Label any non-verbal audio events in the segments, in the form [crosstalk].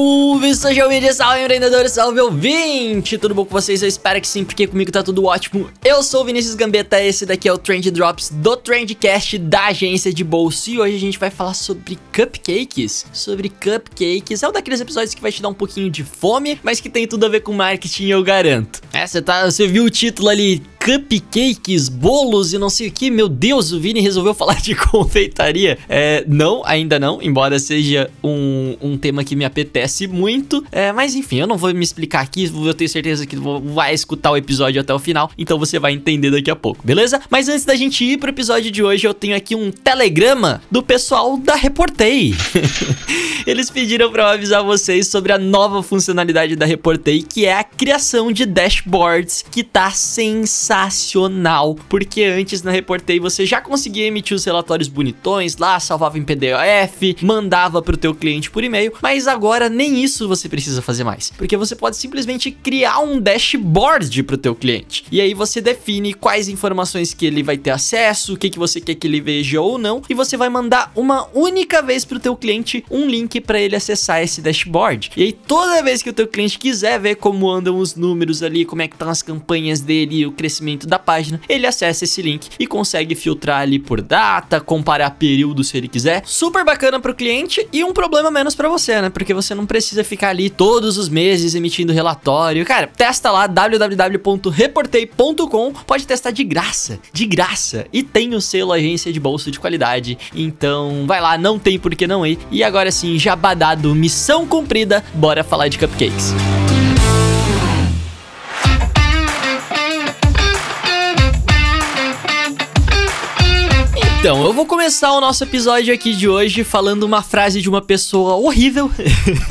Salve, social media, salve empreendedores, salve ouvinte! Tudo bom com vocês? Eu espero que sim, porque comigo tá tudo ótimo. Eu sou o Vinícius Gambetta, esse daqui é o Trend Drops do Trendcast da agência de bolsa. E hoje a gente vai falar sobre cupcakes. Sobre cupcakes. É um daqueles episódios que vai te dar um pouquinho de fome, mas que tem tudo a ver com marketing, eu garanto. É, você tá, você viu o título ali, cupcakes, bolos e não sei o que. Meu Deus, o Vini resolveu [laughs] falar de confeitaria. É, não, ainda não, embora seja um, um tema que me apetece muito. É, mas enfim, eu não vou me explicar aqui, eu tenho certeza que vai escutar o episódio até o final, então você vai entender daqui a pouco, beleza? Mas antes da gente ir pro episódio de hoje, eu tenho aqui um telegrama do pessoal da Reportei. [laughs] Eles pediram para eu avisar vocês sobre a nova funcionalidade da Reportei, que é a criação de dashboards, que tá sensacional. Porque antes na Reportei você já conseguia emitir os relatórios bonitões lá, salvava em PDF, mandava pro teu cliente por e-mail, mas agora nem isso você precisa fazer mais, porque você pode simplesmente criar um dashboard pro teu cliente. E aí você define quais informações que ele vai ter acesso, o que que você quer que ele veja ou não, e você vai mandar uma única vez pro teu cliente um link para ele acessar esse dashboard. E aí toda vez que o teu cliente quiser ver como andam os números ali, como é que estão as campanhas dele, o crescimento da página, ele acessa esse link e consegue filtrar ali por data, comparar período se ele quiser. Super bacana pro cliente e um problema menos para você, né? Porque você não precisa ficar ali todos os meses emitindo relatório. Cara, testa lá www.reportei.com, pode testar de graça, de graça. E tem o selo agência de bolsa de qualidade. Então, vai lá, não tem por que não ir. E agora sim, jabadado, missão cumprida, bora falar de cupcakes. Então, eu vou começar o nosso episódio aqui de hoje falando uma frase de uma pessoa horrível.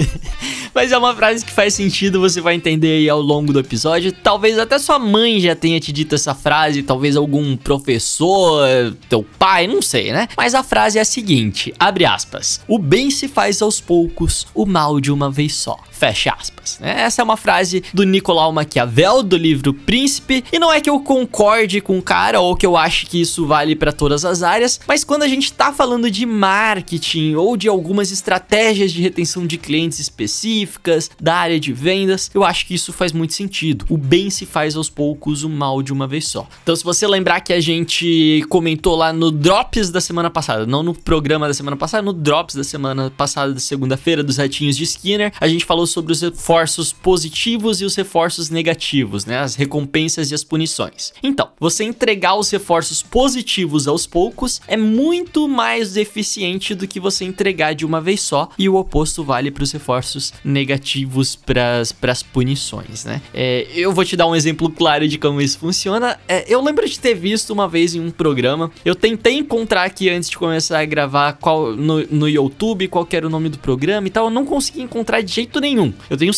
[laughs] Mas é uma frase que faz sentido, você vai entender aí ao longo do episódio. Talvez até sua mãe já tenha te dito essa frase, talvez algum professor, teu pai, não sei, né? Mas a frase é a seguinte, abre aspas: "O bem se faz aos poucos, o mal de uma vez só". Fecha aspas. Né? Essa é uma frase do Nicolau Maquiavel, do livro Príncipe, e não é que eu concorde com o cara ou que eu ache que isso vale para todas as áreas, mas quando a gente tá falando de marketing ou de algumas estratégias de retenção de clientes específicas, da área de vendas, eu acho que isso faz muito sentido. O bem se faz aos poucos, o mal de uma vez só. Então, se você lembrar que a gente comentou lá no Drops da semana passada, não no programa da semana passada, no Drops da semana passada, da segunda-feira, dos ratinhos de Skinner, a gente falou sobre os reforços positivos e os reforços negativos, né? As recompensas e as punições. Então, você entregar os reforços positivos aos poucos é muito mais eficiente do que você entregar de uma vez só, e o oposto vale para os reforços negativos para as punições, né? É, eu vou te dar um exemplo claro de como isso funciona. É, eu lembro de ter visto uma vez em um programa, eu tentei encontrar aqui antes de começar a gravar qual, no, no YouTube qual era o nome do programa e tal, eu não consegui encontrar de jeito nenhum. Eu tenho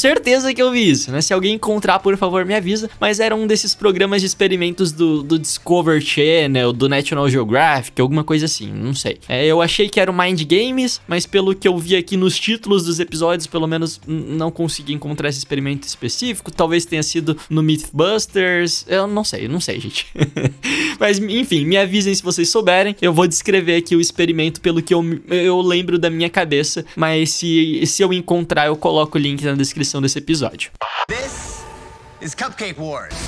que eu vi isso, né? Se alguém encontrar, por favor, me avisa. Mas era um desses programas de experimentos do, do Discover Channel, do National Geographic, alguma coisa assim, não sei. É, eu achei que era o Mind Games, mas pelo que eu vi aqui nos títulos dos episódios, pelo menos não consegui encontrar esse experimento específico. Talvez tenha sido no Mythbusters. Eu não sei, não sei, gente. [laughs] mas enfim, me avisem se vocês souberem. Eu vou descrever aqui o experimento pelo que eu, eu lembro da minha cabeça. Mas se, se eu encontrar, eu coloco o link na descrição desse episódio. This is Cupcake Wars.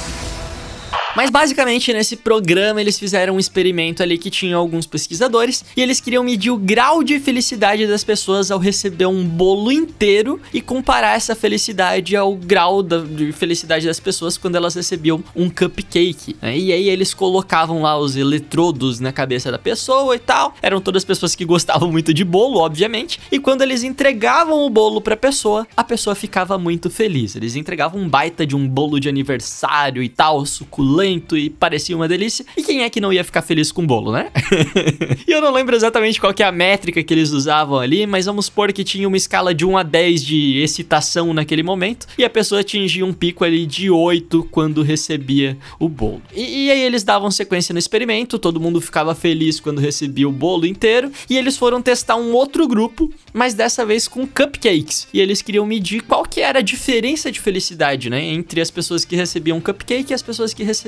Mas basicamente nesse programa eles fizeram um experimento ali que tinha alguns pesquisadores e eles queriam medir o grau de felicidade das pessoas ao receber um bolo inteiro e comparar essa felicidade ao grau da, de felicidade das pessoas quando elas recebiam um cupcake. Né? E aí eles colocavam lá os eletrodos na cabeça da pessoa e tal. Eram todas pessoas que gostavam muito de bolo, obviamente. E quando eles entregavam o bolo pra pessoa, a pessoa ficava muito feliz. Eles entregavam um baita de um bolo de aniversário e tal, suculento e parecia uma delícia. E quem é que não ia ficar feliz com o bolo, né? [laughs] e eu não lembro exatamente qual que é a métrica que eles usavam ali, mas vamos supor que tinha uma escala de 1 a 10 de excitação naquele momento, e a pessoa atingia um pico ali de 8 quando recebia o bolo. E, e aí eles davam sequência no experimento, todo mundo ficava feliz quando recebia o bolo inteiro, e eles foram testar um outro grupo, mas dessa vez com cupcakes. E eles queriam medir qual que era a diferença de felicidade, né, entre as pessoas que recebiam cupcake e as pessoas que recebiam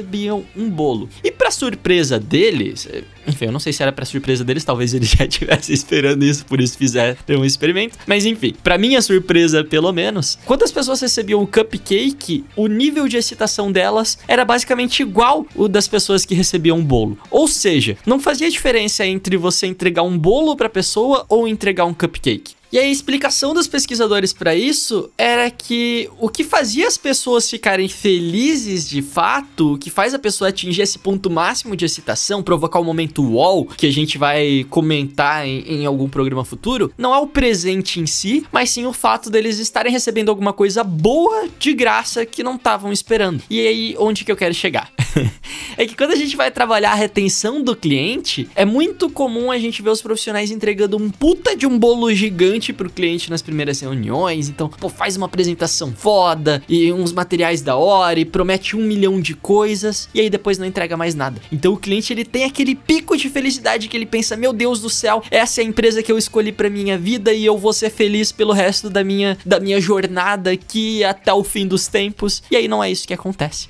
um bolo. E para surpresa deles, enfim, eu não sei se era para surpresa deles, talvez eles [laughs] já estivessem esperando isso, por isso fizeram um experimento. Mas enfim, para minha surpresa, pelo menos, quando as pessoas recebiam o cupcake, o nível de excitação delas era basicamente igual o das pessoas que recebiam um bolo. Ou seja, não fazia diferença entre você entregar um bolo para pessoa ou entregar um cupcake. E a explicação dos pesquisadores para isso era que o que fazia as pessoas ficarem felizes de fato, o que faz a pessoa atingir esse ponto máximo de excitação, provocar o um momento wow, que a gente vai comentar em, em, algum programa futuro, não é o presente em si, mas sim o fato deles estarem recebendo alguma coisa boa de graça que não estavam esperando. E aí, onde que eu quero chegar? [laughs] é que quando a gente vai trabalhar a retenção do cliente, é muito comum a gente ver os profissionais entregando um puta de um bolo gigante bastante pro cliente nas primeiras reuniões. Então, pô, faz uma apresentação foda e uns materiais da hora e promete um milhão de coisas e aí depois não entrega mais nada. Então o cliente ele tem aquele pico de felicidade que ele pensa: meu Deus do céu, essa é a empresa que eu escolhi para minha vida e eu vou ser feliz pelo resto da minha, da minha jornada aqui até o fim dos tempos. E aí não é isso que acontece.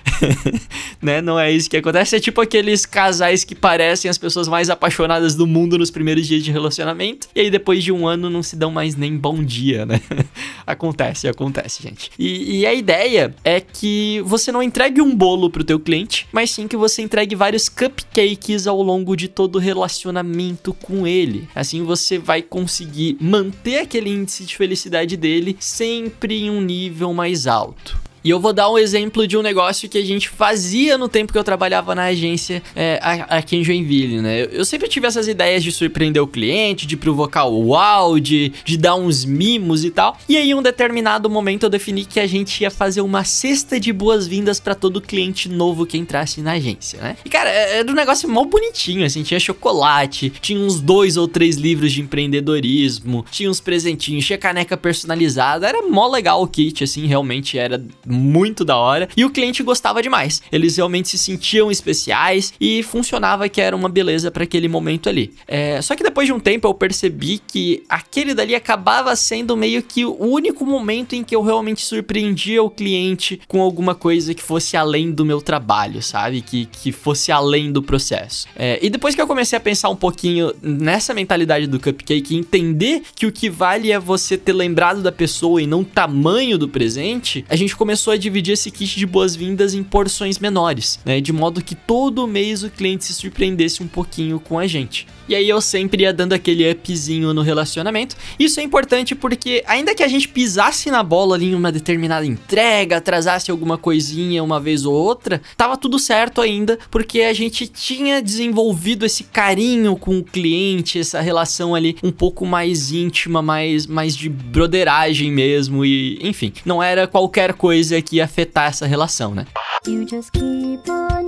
[laughs] né? Não é isso que acontece. É tipo aqueles casais que parecem as pessoas mais apaixonadas do mundo nos primeiros dias de relacionamento e aí depois de um ano não se dão mais mais nem bom dia, né? [laughs] acontece, acontece, gente. E, e, a ideia é que você não entregue um bolo pro teu cliente, mas sim que você entregue vários cupcakes ao longo de todo o relacionamento com ele. Assim você vai conseguir manter aquele índice de felicidade dele sempre em um nível mais alto. E eu vou dar um exemplo de um negócio que a gente fazia no tempo que eu trabalhava na agência é, aqui em Joinville, né? Eu sempre tive essas ideias de surpreender o cliente, de provocar o wow, de, de dar uns mimos e tal. E aí, em um determinado momento, eu defini que a gente ia fazer uma cesta de boas-vindas para todo cliente novo que entrasse na agência, né? E cara, é, era um negócio mal bonitinho, assim, tinha chocolate, tinha uns dois ou três livros de empreendedorismo, tinha uns presentinhos, tinha caneca personalizada, era mó legal o kit, assim, realmente era muito da hora e o cliente gostava demais. Eles realmente se sentiam especiais e funcionava que era uma beleza para aquele momento ali. É, só que depois de um tempo eu percebi que aquele dali acabava sendo meio que o único momento em que eu realmente surpreendia o cliente com alguma coisa que fosse além do meu trabalho, sabe? Que, que fosse além do processo. É, e depois que eu comecei a pensar um pouquinho nessa mentalidade do cupcake, entender que o que vale é você ter lembrado da pessoa e não o tamanho do presente, a gente começou começou a dividir esse kit de boas-vindas em porções menores, né? De modo que todo mês o cliente se surpreendesse um pouquinho com a gente. E aí eu sempre ia dando aquele upzinho no relacionamento. Isso é importante porque, ainda que a gente pisasse na bola ali em uma determinada entrega, atrasasse alguma coisinha uma vez ou outra, tava tudo certo ainda, porque a gente tinha desenvolvido esse carinho com o cliente, essa relação ali um pouco mais íntima, mais, mais de broderagem mesmo. E, enfim, não era qualquer coisa que ia afetar essa relação, né? You just keep on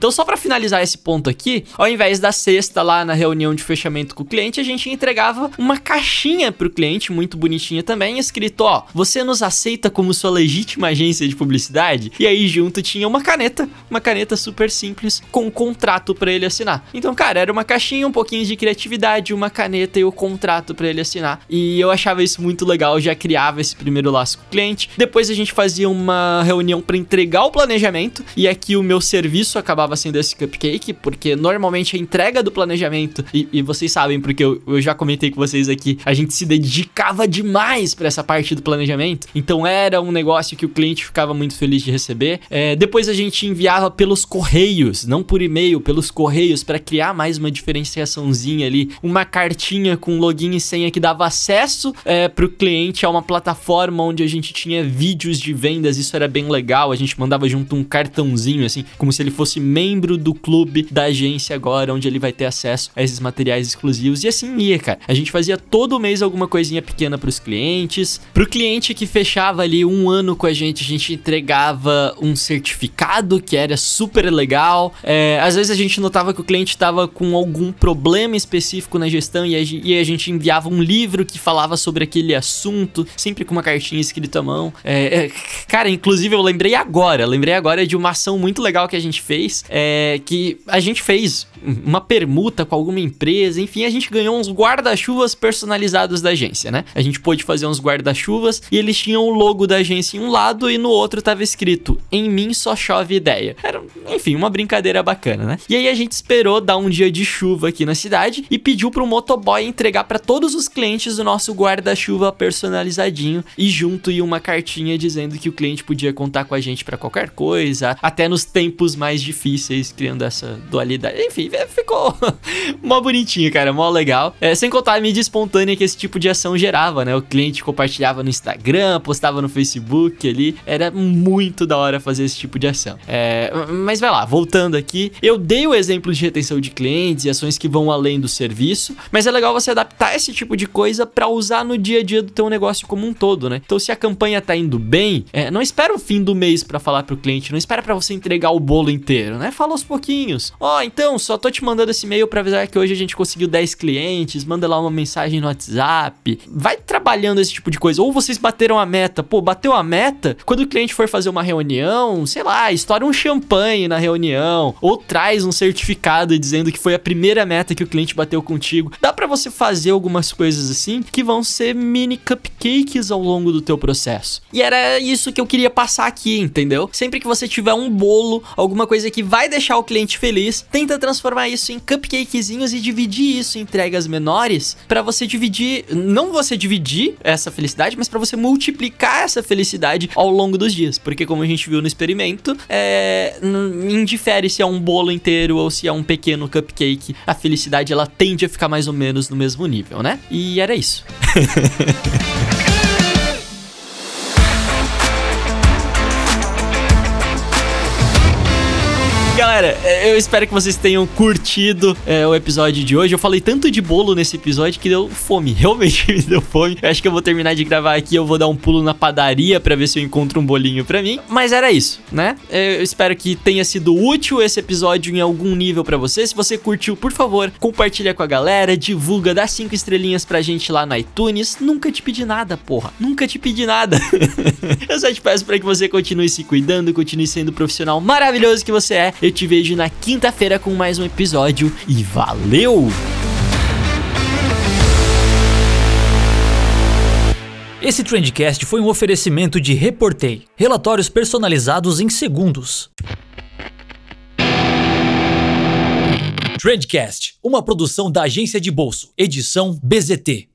então, só para finalizar esse ponto aqui, ao invés da cesta lá na reunião de fechamento com o cliente, a gente entregava uma caixinha pro cliente, muito bonitinha também, escrito: ó, você nos aceita como sua legítima agência de publicidade? E aí junto tinha uma caneta, uma caneta super simples, com um contrato para ele assinar. Então, cara, era uma caixinha, um pouquinho de criatividade, uma caneta e o contrato para ele assinar. E eu achava isso muito legal, já criava esse primeiro laço com o cliente. Depois a gente fazia uma reunião para entregar o planejamento, e aqui o meu serviço acabava acabava sendo esse cupcake, porque normalmente a entrega do planejamento, e, e vocês sabem, porque eu, eu, já comentei com vocês aqui, a gente se dedicava demais para essa parte do planejamento, então era um negócio que o cliente ficava muito feliz de receber. É, depois a gente enviava pelos correios, não por e-mail, pelos correios, para criar mais uma diferenciaçãozinha ali, uma cartinha com login e senha que dava acesso é, para o cliente a uma plataforma onde a gente tinha vídeos de vendas, isso era bem legal, a gente mandava junto um cartãozinho, assim, como se ele fosse membro do clube da agência agora, onde ele vai ter acesso a esses materiais exclusivos. E assim ia, cara. A gente fazia todo mês alguma coisinha pequena pros clientes. Pro cliente que fechava ali um ano com a gente, a gente entregava um certificado que era super legal. É, às vezes a gente notava que o cliente estava com algum problema específico na gestão e a, e a, gente enviava um livro que falava sobre aquele assunto, sempre com uma cartinha escrita à mão. É, é, cara, inclusive eu lembrei agora, lembrei agora de uma ação muito legal que a gente fez, é, que a gente fez uma permuta com alguma empresa, enfim, a gente ganhou uns guarda-chuvas personalizados da agência, né? A gente pôde fazer uns guarda-chuvas e eles tinham o logo da agência em um lado e no outro tava escrito: Em mim só chove ideia. Era, enfim, uma brincadeira bacana, né? E aí a gente esperou dar um dia de chuva aqui na cidade e pediu pro motoboy entregar para todos os clientes o nosso guarda-chuva personalizadinho e junto e uma cartinha dizendo que o cliente podia contar com a gente para qualquer coisa, até nos tempos mais difíceis, criando essa dualidade. Enfim, é, ficou [laughs] mó bonitinho, cara, mó legal. É, sem contar a mídia espontânea que esse tipo de ação gerava, né? O cliente compartilhava no Instagram, postava no Facebook ali. Era muito da hora fazer esse tipo de ação. É, mas vai lá, voltando aqui, eu dei o exemplo de retenção de clientes e ações que vão além do serviço, mas é legal você adaptar esse tipo de coisa para usar no dia a dia do teu negócio como um todo, né? Então, se a campanha tá indo bem, é, não espera o fim do mês para falar pro cliente, não espera para você entregar o bolo inteiro, né? Fala aos pouquinhos. Ó, oh, então, só tô te mandando esse e-mail para avisar que hoje a gente conseguiu 10 clientes, manda lá uma mensagem no WhatsApp. Vai trabalhando esse tipo de coisa. Ou vocês bateram a meta, pô, bateu a meta, quando o cliente for fazer uma reunião, sei lá, estoura um champanhe na reunião, ou traz um certificado dizendo que foi a primeira meta que o cliente bateu contigo. Dá para você fazer algumas coisas assim que vão ser mini cupcakes ao longo do teu processo. E era isso que eu queria passar aqui, entendeu? Sempre que você tiver um bolo, alguma coisa que vai deixar o cliente feliz, tenta transformar isso em cupcakezinhos e dividir isso em entregas menores para você dividir, não você dividir essa felicidade, mas para você multiplicar essa felicidade ao longo dos dias, porque como a gente viu no experimento, é, indifere se é um bolo inteiro ou se é um pequeno cupcake, a felicidade ela tende a ficar mais ou menos no mesmo nível, né? E era isso. [laughs] Galera, é, eu espero que vocês tenham curtido é, o episódio de hoje. Eu falei tanto de bolo nesse episódio que deu fome. [laughs] Realmente me deu fome. Eu acho que eu vou terminar de gravar aqui. Eu vou dar um pulo na padaria para ver se eu encontro um bolinho para mim. Mas era isso, né? É, eu espero que tenha sido útil esse episódio em algum nível para você. Se você curtiu, por favor, compartilha com a galera, divulga, dá cinco estrelinhas pra gente lá no iTunes. Nunca te pedi nada, porra. Nunca te pedi nada. [laughs] eu só te peço para que você continue se cuidando, continue sendo o profissional maravilhoso que você é. Eu te vejo na quinta-feira com mais um episódio e valeu! Esse Trendcast foi um oferecimento de Reportei, relatórios personalizados em segundos. Trendcast, uma produção da agência de bolso, edição BZT.